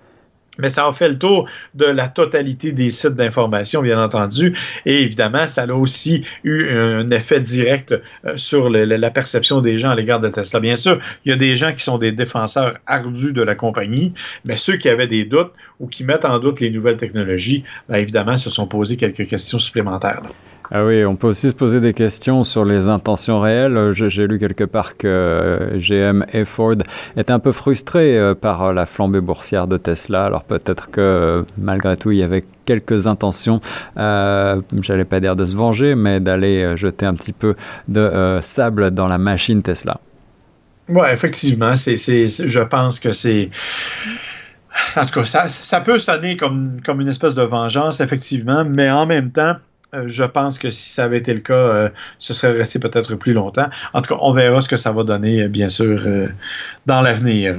Mais ça a fait le tour de la totalité des sites d'information, bien entendu. Et évidemment, ça a aussi eu un effet direct euh, sur la perception des gens à l'égard de Tesla. Bien sûr, il y a des gens qui sont des défenseurs ardus de la compagnie, mais ceux qui avaient des doutes ou qui mettent en doute les nouvelles technologies, bien évidemment, se sont posés quelques questions supplémentaires. Ah oui, on peut aussi se poser des questions sur les intentions réelles. J'ai lu quelque part que euh, GM et Ford étaient un peu frustrés euh, par la flambée boursière de Tesla. Alors peut-être que euh, malgré tout, il y avait quelques intentions, euh, j'allais pas dire de se venger, mais d'aller jeter un petit peu de sable dans la machine Tesla. Oui, effectivement, c'est, je pense que c'est En tout cas, ça, peut sonner comme, comme une espèce de vengeance, effectivement, mais en même temps, euh, je pense que si ça avait été le cas, euh, ce serait resté peut-être plus longtemps. En tout cas, on verra ce que ça va donner, bien sûr, dans l'avenir.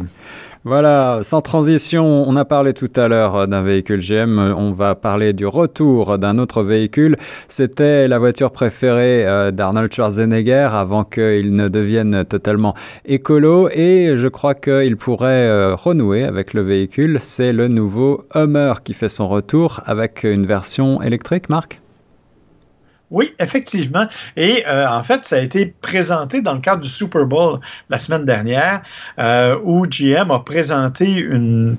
Voilà, sans transition, on a parlé tout à l'heure euh, d'un véhicule GM, on va parler du retour d'un autre véhicule. C'était la voiture préférée euh, d'Arnold Schwarzenegger avant qu'il ne devienne totalement écolo et je crois qu'il pourrait euh, renouer avec le véhicule. C'est le nouveau Hummer qui fait son retour avec une version électrique, Marc? Oui, effectivement. Et euh, en fait, ça a été présenté dans le cadre du Super Bowl la semaine dernière, euh, où GM a présenté une,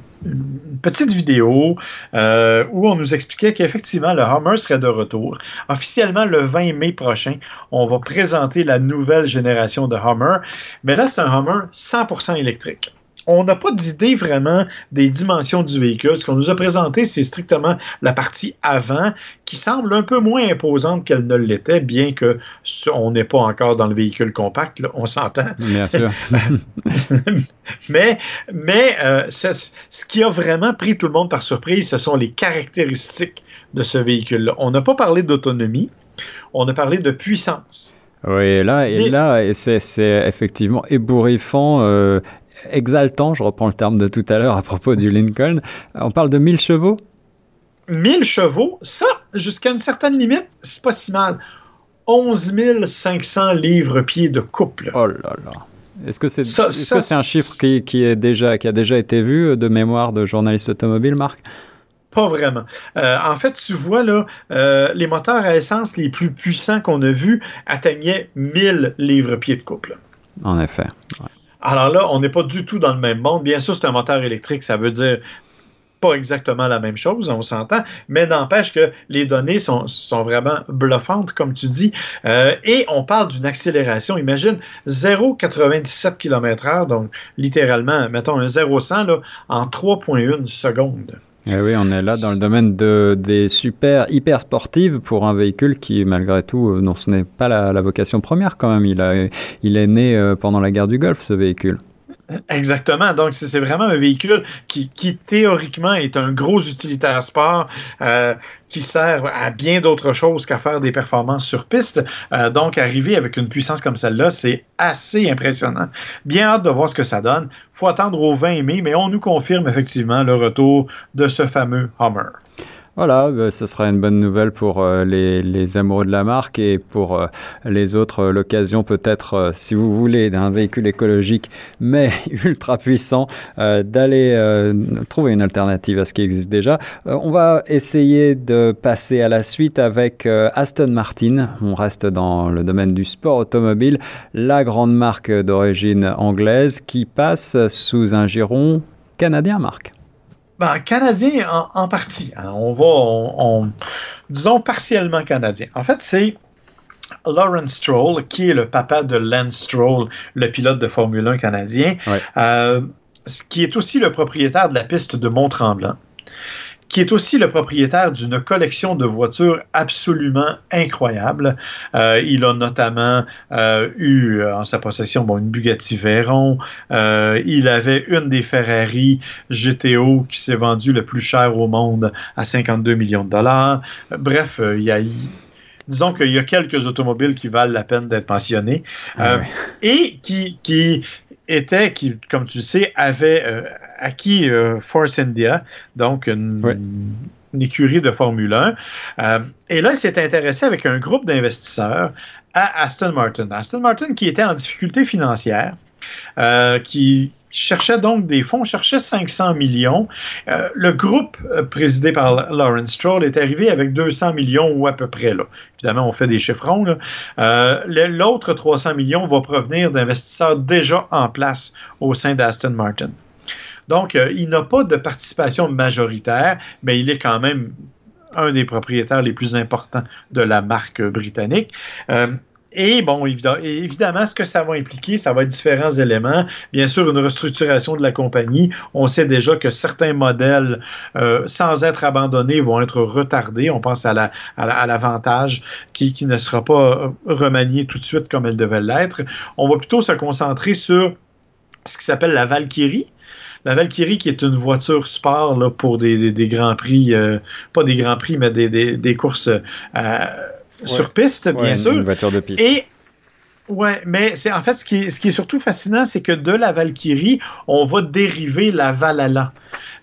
petite vidéo euh, où on nous expliquait qu'effectivement, le Hummer serait de retour. Officiellement, le 20 mai prochain, on va présenter la nouvelle génération de Hummer. Mais là, c'est un Hummer 100% électrique on n'a pas d'idée vraiment des dimensions du véhicule. Ce qu'on nous a présenté, c'est strictement la partie avant qui semble un peu moins imposante qu'elle ne l'était, bien que on n'est pas encore dans le véhicule compact, on s'entend. Bien sûr. mais mais euh, ce qui a vraiment pris tout le monde par surprise, ce sont les caractéristiques de ce véhicule-là. On n'a pas parlé d'autonomie, on a parlé de puissance. Oui, là, et là, c'est effectivement ébouriffant. Euh, exaltant, je reprends le terme de tout à l'heure à propos du Lincoln. On parle de 1000 chevaux? 1000 chevaux, ça, jusqu'à une certaine limite, c'est pas si mal. 11 500 livres-pieds de couple. Oh là là. Est-ce que c'est est un chiffre qui, est déjà, qui a déjà été vu de mémoire de journaliste automobile, Marc? Pas vraiment. Euh, en fait, tu vois, là, euh, les moteurs à essence les plus puissants qu'on a vus atteignaient 1000 livres-pieds de couple. En effet. Alors là, on n'est pas du tout dans le même monde. Bien sûr, c'est un moteur électrique, ça veut dire pas exactement la même chose, on s'entend, mais n'empêche que les données sont, vraiment bluffantes, comme tu dis. Euh, et on parle d'une accélération, imagine 0,97 km/h, donc littéralement, mettons un 0-100 là, en 3,1 secondes. Eh oui, on est là dans le domaine de, des super hyper sportives pour un véhicule qui, malgré tout, euh, non, ce n'est pas la, vocation première quand même. Il, a, il est né euh, pendant la guerre du Golfe, ce véhicule. Exactement. Donc, c'est vraiment un véhicule qui, théoriquement, est un gros utilitaire sport euh, qui sert à bien d'autres choses qu'à faire des performances sur piste. Euh, donc, arriver avec une puissance comme celle-là, c'est assez impressionnant. Bien hâte de voir ce que ça donne. faut attendre au 20 mai, mais on nous confirme effectivement le retour de ce fameux Hummer. Voilà, bah, ce sera une bonne nouvelle pour euh, les, amoureux de la marque et pour euh, les autres, euh, l'occasion peut-être, si vous voulez, d'un véhicule écologique mais ultra puissant, d'aller trouver une alternative à ce qui existe déjà. on va essayer de passer à la suite avec Aston Martin. On reste dans le domaine du sport automobile, la grande marque d'origine anglaise qui passe sous un giron canadien, Marc. Ben, canadien en, partie. Hein. On va, on, disons partiellement canadien. En fait, c'est Lawrence Stroll, qui est le papa de Lance Stroll, le pilote de Formule 1 canadien, euh, qui est aussi le propriétaire de la piste de Mont-Tremblant qui est aussi le propriétaire d'une collection de voitures absolument incroyable. Euh, il a notamment euh, eu en sa possession bon, une Bugatti Veyron. Euh, il avait une des Ferrari GTO qui s'est vendue le plus cher au monde à 52 millions de dollars. Bref, il y a disons qu'il y a quelques automobiles qui valent la peine d'être mentionnées ah et qui, qui était, qui, comme tu sais, avait acquis euh, Force India, donc une, écurie de Formule 1. Euh, et là, il s'est intéressé avec un groupe d'investisseurs à Aston Martin. Aston Martin qui était en difficulté financière, euh, qui cherchait donc des fonds, cherchait 500 millions. le groupe présidé par Lawrence Stroll est arrivé avec 200 millions ou à peu près. Là. Évidemment, on fait des chiffrons. L'autre 300 millions va provenir d'investisseurs déjà en place au sein d'Aston Martin. Donc, euh, il n'a pas de participation majoritaire, mais il est quand même un des propriétaires les plus importants de la marque britannique. Euh, et bon, évidemment, ce que ça va impliquer, ça va être différents éléments. Bien sûr, une restructuration de la compagnie. On sait déjà que certains modèles, euh, sans être abandonnés, vont être retardés. On pense à l'avantage qui, qui ne sera pas remanié tout de suite comme elle devait l'être. On va plutôt se concentrer sur ce qui s'appelle la Valkyrie, la Valkyrie qui est une voiture sport là, pour des, des, grands prix, euh, pas des grands prix, mais des, des courses sur piste, bien sûr. Une voiture de piste. Et Ouais, mais c'est en fait ce qui est, ce qui est surtout fascinant, c'est que de la Valkyrie, on va dériver la Valhalla.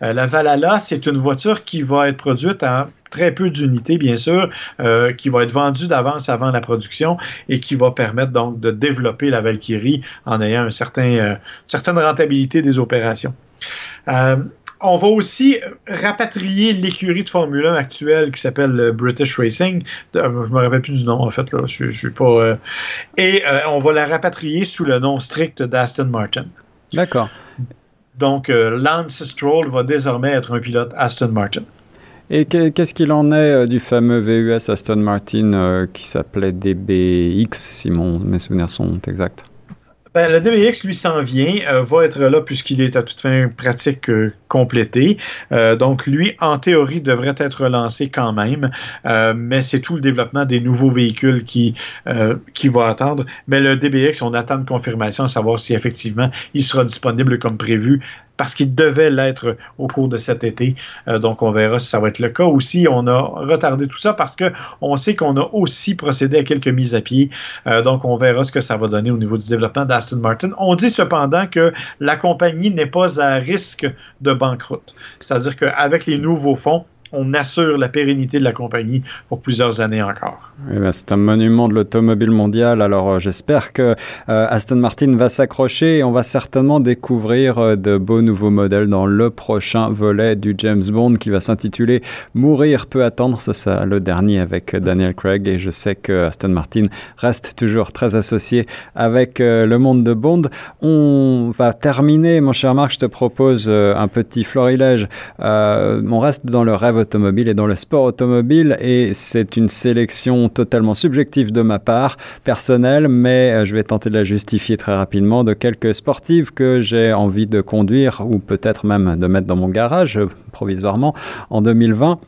Euh, la Valhalla, c'est une voiture qui va être produite en très peu d'unités, bien sûr, euh, qui va être vendue d'avance avant la production et qui va permettre donc de développer la Valkyrie en ayant un certain, euh, certaine rentabilité des opérations. On va aussi rapatrier l'écurie de Formule 1 actuelle qui s'appelle British Racing. Je ne me rappelle plus du nom, en fait. Là. Je, suis pas. Euh, et euh, on va la rapatrier sous le nom strict d'Aston Martin. D'accord. Donc, euh, Lance Stroll va désormais être un pilote Aston Martin. Et qu'est-ce qu'il en est du fameux VUS Aston Martin qui s'appelait DBX, si mes souvenirs sont exacts? Ben, le DBX, lui, s'en vient, euh, va être là puisqu'il est à toute fin pratique euh, complétée. Euh, donc, lui, en théorie, devrait être lancé quand même, mais c'est tout le développement des nouveaux véhicules qui, qui va attendre. Mais le DBX, on attend une confirmation, à savoir si effectivement il sera disponible comme prévu parce qu'il devait l'être au cours de cet été. Euh, donc, on verra si ça va être le cas. Aussi, on a retardé tout ça parce que on sait qu'on a aussi procédé à quelques mises à pied. Euh, donc, on verra ce que ça va donner au niveau du développement d'Aston Martin. On dit cependant que la compagnie n'est pas à risque de banqueroute. C'est-à-dire qu'avec les nouveaux fonds, on assure la pérennité de la compagnie pour plusieurs années encore. Eh ben, c'est un monument de l'automobile mondial. Alors euh, j'espère que euh, Aston Martin va s'accrocher et on va certainement découvrir euh, de beaux nouveaux modèles dans le prochain volet du James Bond qui va s'intituler Mourir peut attendre. Ce sera le dernier avec Daniel Craig et je sais que Aston Martin reste toujours très associé avec le monde de Bond. On va terminer, mon cher Marc, je te propose un petit florilège. on reste dans le rêve automobile et dans le sport automobile et c'est une sélection totalement subjective de ma part, personnelle, mais euh, je vais tenter de la justifier très rapidement de quelques sportives que j'ai envie de conduire ou peut-être même de mettre dans mon garage euh, provisoirement en 2020.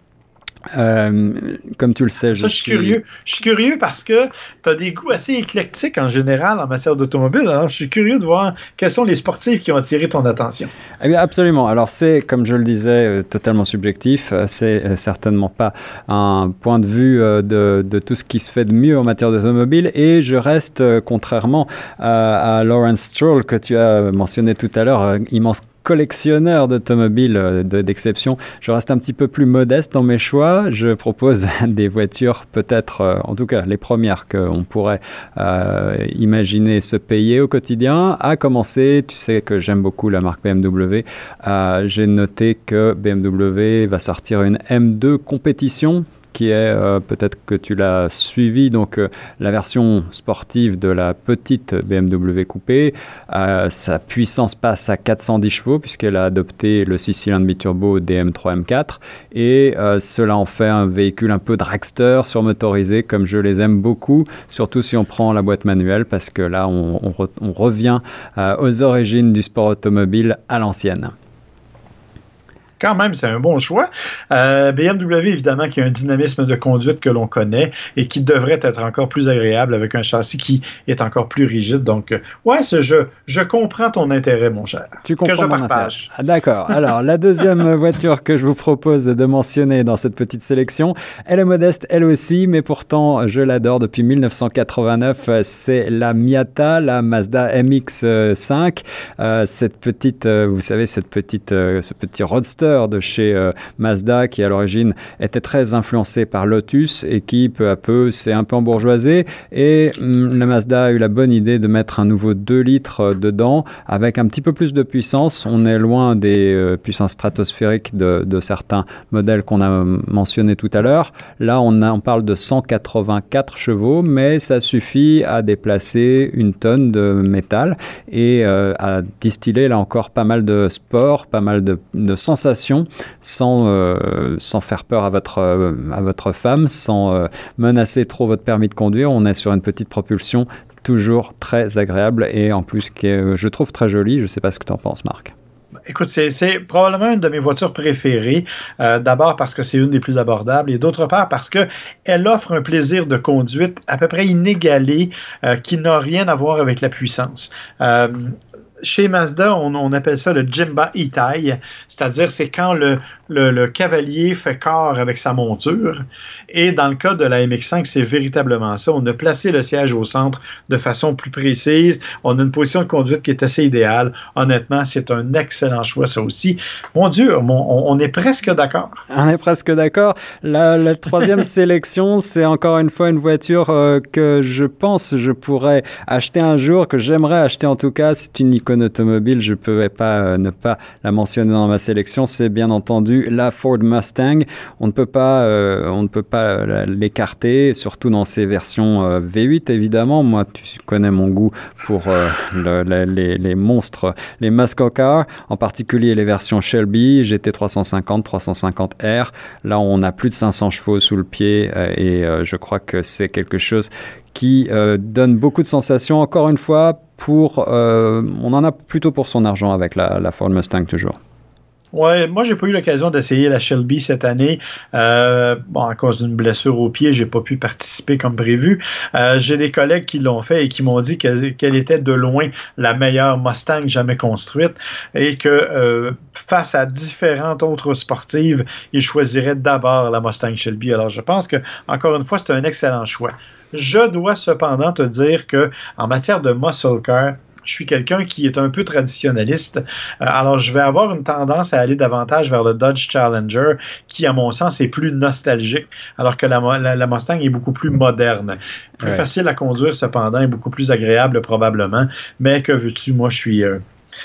Euh, comme tu le sais, je, suis curieux. Je suis curieux parce que tu as des goûts assez éclectiques en général en matière d'automobile. Alors, je suis curieux de voir quels sont les sportifs qui ont attiré ton attention. Eh bien, absolument. Alors, c'est, comme je le disais, euh, totalement subjectif. Euh, c'est certainement pas un point de vue de, de, tout ce qui se fait de mieux en matière d'automobile. Et je reste, contrairement à, à Lawrence Stroll que tu as mentionné tout à l'heure, immense collectionneur d'automobiles euh, d'exception, je reste un petit peu plus modeste dans mes choix. Je propose des voitures, peut-être, euh, en tout cas les premières qu'on pourrait euh, imaginer se payer au quotidien. À commencer, tu sais que j'aime beaucoup la marque BMW. J'ai noté que BMW va sortir une M2 compétition qui est, euh, peut-être que tu l'as suivi, donc euh, la version sportive de la petite BMW coupée. Euh, sa puissance passe à 410 chevaux puisqu'elle a adopté le 6 cylindres biturbo DM3 M4 et cela en fait un véhicule un peu dragster surmotorisé comme je les aime beaucoup, surtout si on prend la boîte manuelle parce que là on, on revient aux origines du sport automobile à l'ancienne quand même, c'est un bon choix. Euh, BMW, évidemment, qui a un dynamisme de conduite que l'on connaît et qui devrait être encore plus agréable avec un châssis qui est encore plus rigide. Donc, euh, ouais, jeu, je comprends ton intérêt, mon cher. Tu comprends que je partage. Ah, D'accord. Alors, la deuxième voiture que je vous propose de mentionner dans cette petite sélection, elle est modeste, elle aussi, mais pourtant, je l'adore depuis 1989. C'est la Miata, la Mazda MX-5. Euh, cette petite, vous savez, cette petite, ce petit roadster de chez euh, Mazda qui à l'origine était très influencé par Lotus et qui peu à peu s'est un peu embourgeoisé et hum, la Mazda a eu la bonne idée de mettre un nouveau 2 litres euh, dedans avec un petit peu plus de puissance. On est loin des euh, puissances stratosphériques de, certains modèles qu'on a mentionnés tout à l'heure. Là, on, parle de 184 chevaux, mais ça suffit à déplacer une tonne de métal et à distiller là encore pas mal de sport, pas mal de sensations sans, euh, sans faire peur à votre, euh, à votre femme, sans euh, menacer trop votre permis de conduire. On est sur une petite propulsion toujours très agréable et en plus qui je trouve très jolie. Je ne sais pas ce que tu en penses, Marc. Écoute, c'est probablement une de mes voitures préférées. D'abord parce que c'est une des plus abordables et d'autre part parce qu'elle offre un plaisir de conduite à peu près inégalé qui n'a rien à voir avec la puissance chez Mazda, on, appelle ça le Jimba Itai, c'est-à-dire c'est quand le, le, cavalier fait corps avec sa monture. Et dans le cas de la MX5, c'est véritablement ça. On a placé le siège au centre de façon plus précise. On a une position de conduite qui est assez idéale. Honnêtement, c'est un excellent choix, ça aussi. Mon Dieu, on, est presque d'accord. On est presque d'accord. La, troisième sélection, c'est encore une fois une voiture euh, que je pense je pourrais acheter un jour, que j'aimerais acheter en tout cas. C'est une icône automobile, je ne pouvais pas euh, ne pas la mentionner dans ma sélection. C'est bien entendu la Ford Mustang. On ne peut pas, euh, on ne peut pas l'écarter, surtout dans ces versions V8 évidemment. Moi, tu connais mon goût pour les, monstres, les muscle cars, en particulier les versions Shelby, GT350, 350R. Là, on a plus de 500 chevaux sous le pied et je crois que c'est quelque chose qui euh, donne beaucoup de sensations. Encore une fois, pour, euh, on en a plutôt pour son argent avec la Ford Mustang toujours. Ouais, moi j'ai pas eu l'occasion d'essayer la Shelby cette année. Euh, bon, à cause d'une blessure au pied, j'ai pas pu participer comme prévu. Euh, j'ai des collègues qui l'ont fait et qui m'ont dit qu'elle était de loin la meilleure Mustang jamais construite et que euh, face à différentes autres sportives, ils choisiraient d'abord la Mustang Shelby. Alors je pense que encore une fois, c'est un excellent choix. Je dois cependant te dire que en matière de muscle car, je suis quelqu'un qui est un peu traditionnaliste. Euh, alors, je vais avoir une tendance à aller davantage vers le Dodge Challenger, qui, à mon sens, est plus nostalgique, alors que la, la, Mustang est beaucoup plus moderne. Plus facile à conduire, cependant, et beaucoup plus agréable, probablement. Mais que veux-tu, moi, je suis... Euh,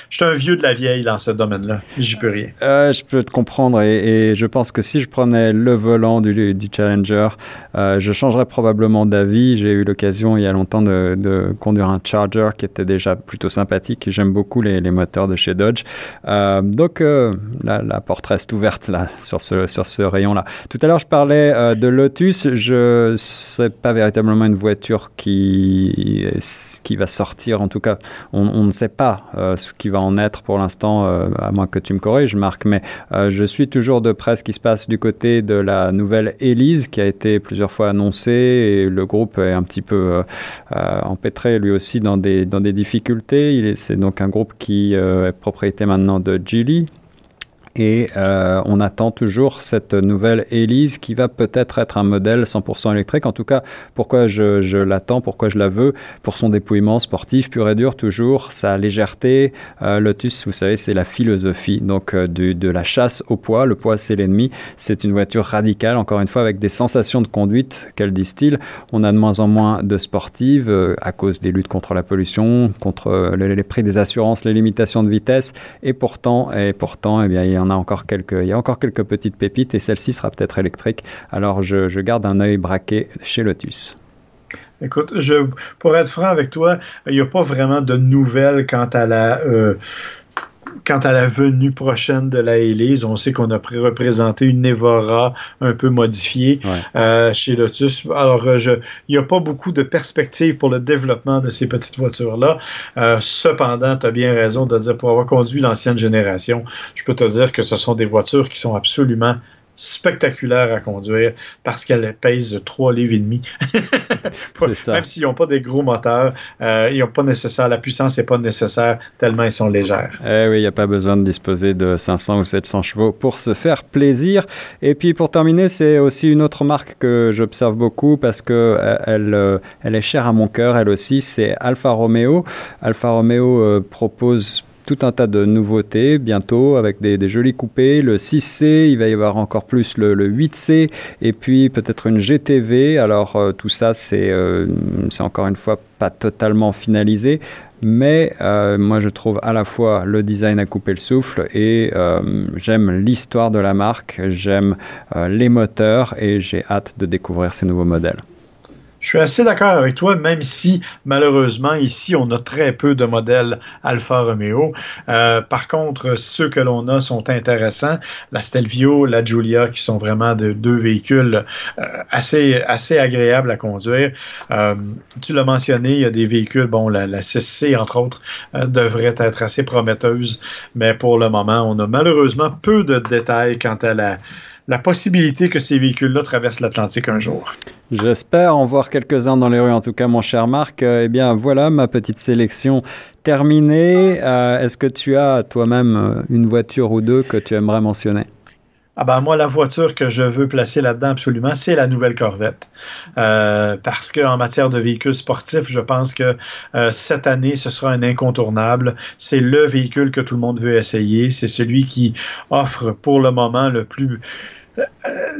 je suis un vieux de la vieille dans ce domaine-là. J'y peux rien. Euh, je peux te comprendre et, je pense que si je prenais le volant du, Challenger, euh, je changerais probablement d'avis. J'ai eu l'occasion il y a longtemps de, conduire un Charger qui était déjà plutôt sympathique. J'aime beaucoup les, moteurs de chez Dodge. Euh, donc la, porte reste ouverte là sur ce, sur ce rayon-là. Tout à l'heure, je parlais de Lotus. Je sais pas véritablement une voiture qui, qui va sortir. En tout cas, on, on ne sait pas ce qui va en être pour l'instant, euh, à moins que tu me corriges, Marc, mais euh, je suis toujours de près ce qui se passe du côté de la nouvelle Elise qui a été plusieurs fois annoncée et le groupe est un petit peu euh, empêtré lui aussi dans des, dans des difficultés. C'est donc un groupe qui est propriété maintenant de Geely, et euh, on attend toujours cette nouvelle Elise qui va peut-être être un modèle 100% électrique. En tout cas, pourquoi je, je l'attends, pourquoi je la veux? Pour son dépouillement sportif pur et dur, toujours, sa légèreté. Euh, Lotus, vous savez, c'est la philosophie donc euh, de, la chasse au poids. Le poids, c'est l'ennemi. C'est une voiture radicale, encore une fois, avec des sensations de conduite qu'elle distille. On a de moins en moins de sportives euh, à cause des luttes contre la pollution, contre les, les, prix des assurances, les limitations de vitesse. Et pourtant, et pourtant, eh bien, il y a il y a encore quelques petites pépites et celle-ci sera peut-être électrique. Alors je, garde un œil braqué chez Lotus. Écoute, pour être franc avec toi, il n'y a pas vraiment de nouvelles quant à la, euh, quant à la venue prochaine de la Elise, on sait qu'on a représenté une Evora un peu modifiée euh, chez Lotus. Alors, euh, il n'y a pas beaucoup de perspectives pour le développement de ces petites voitures-là. Euh, cependant, tu as bien raison de dire, pour avoir conduit l'ancienne génération, je peux te dire que ce sont des voitures qui sont absolument spectaculaire à conduire parce qu'elle pèse 3 livres et demi. Même s'ils n'ont pas des gros moteurs, euh, ils n'ont pas nécessaire, la puissance n'est pas nécessaire tellement ils sont légères. Eh oui, il n'y a pas besoin de disposer de 500 ou 700 chevaux pour se faire plaisir. Et puis pour terminer, c'est aussi une autre marque que j'observe beaucoup parce que euh, elle, euh, elle est chère à mon cœur, elle aussi, c'est Alfa Romeo. Alfa Romeo propose tout un tas de nouveautés bientôt avec des, jolis coupés. Le 6C, il va y avoir encore plus le, 8C et puis peut-être une GTV. Alors euh, tout ça, euh, c'est encore une fois pas totalement finalisé. Mais euh, moi, je trouve à la fois le design à couper le souffle et j'aime l'histoire de la marque, j'aime les moteurs et j'ai hâte de découvrir ces nouveaux modèles. Je suis assez d'accord avec toi, même si malheureusement ici on a très peu de modèles Alfa Romeo. Euh, par contre, ceux que l'on a sont intéressants. La Stelvio, la Giulia, qui sont vraiment de, deux véhicules euh, assez, assez agréables à conduire. Euh, tu l'as mentionné, il y a des véhicules, bon, la, la 6C entre autres, devrait être assez prometteuse, mais pour le moment, on a malheureusement peu de détails quant à la la possibilité que ces véhicules-là traversent l'Atlantique un jour. J'espère en voir quelques-uns dans les rues, en tout cas, mon cher Marc. Eh bien, voilà ma petite sélection terminée. Est-ce que tu as toi-même une voiture ou deux que tu aimerais mentionner? Ah ben moi, la voiture que je veux placer là-dedans absolument, c'est la nouvelle Corvette. Euh, parce qu'en matière de véhicules sportifs, je pense que euh, cette année, ce sera un incontournable. C'est le véhicule que tout le monde veut essayer. C'est celui qui offre pour le moment le plus... Euh,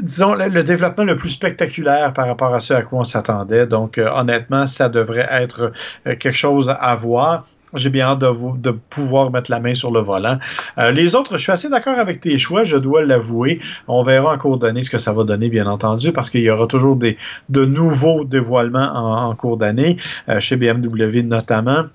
disons, le, développement le plus spectaculaire par rapport à ce à quoi on s'attendait. Donc, honnêtement, ça devrait être quelque chose à voir. J'ai bien hâte de, de, pouvoir mettre la main sur le volant. Euh, les autres, je suis assez d'accord avec tes choix, je dois l'avouer. On verra en cours d'année ce que ça va donner, bien entendu, parce qu'il y aura toujours des, de nouveaux dévoilements en, cours d'année, euh, chez BMW notamment.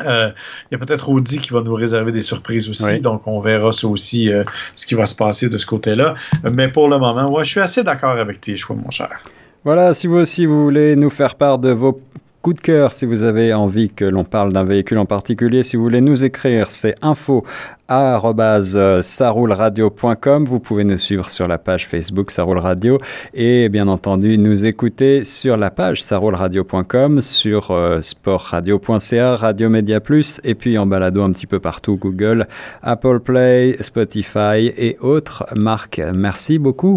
Euh, il y a peut-être Audi qui va nous réserver des surprises aussi, donc on verra ça aussi, ce qui va se passer de ce côté-là. Mais pour le moment, ouais, je suis assez d'accord avec tes choix, mon cher. Voilà, si vous aussi vous voulez nous faire part de vos coup de cœur si vous avez envie que l'on parle d'un véhicule en particulier. Si vous voulez nous écrire, c'est info saroulradio.com. Vous pouvez nous suivre sur la page Facebook Saroul Radio et bien entendu nous écouter sur la page saroulradio.com, sur euh, sportradio.ca, Radio Média Plus et puis en balado un petit peu partout Google, Apple Play, Spotify et autres marques. Merci beaucoup.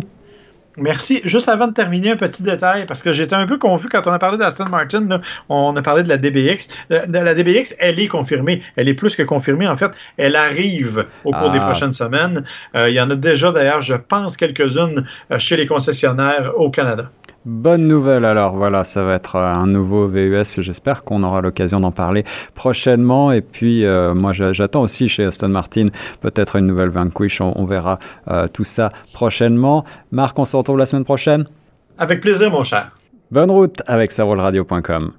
Merci. Juste avant de terminer, un petit détail, parce que j'étais un peu confus quand on a parlé d'Aston Martin. on a parlé de la DBX. Euh, la, DBX, elle est confirmée. Elle est plus que confirmée. En fait, elle arrive au cours des ah. prochaines semaines. Euh, il y en a déjà, d'ailleurs, je pense, quelques-unes euh, chez les concessionnaires au Canada. Bonne nouvelle alors, voilà, ça va être un nouveau VUS, j'espère qu'on aura l'occasion d'en parler prochainement. Et puis moi j'attends aussi chez Aston Martin peut-être une nouvelle Vanquish, on, verra tout ça prochainement. Marc, on se retrouve la semaine prochaine? Avec plaisir, mon cher. Bonne route avec saroulradio.com.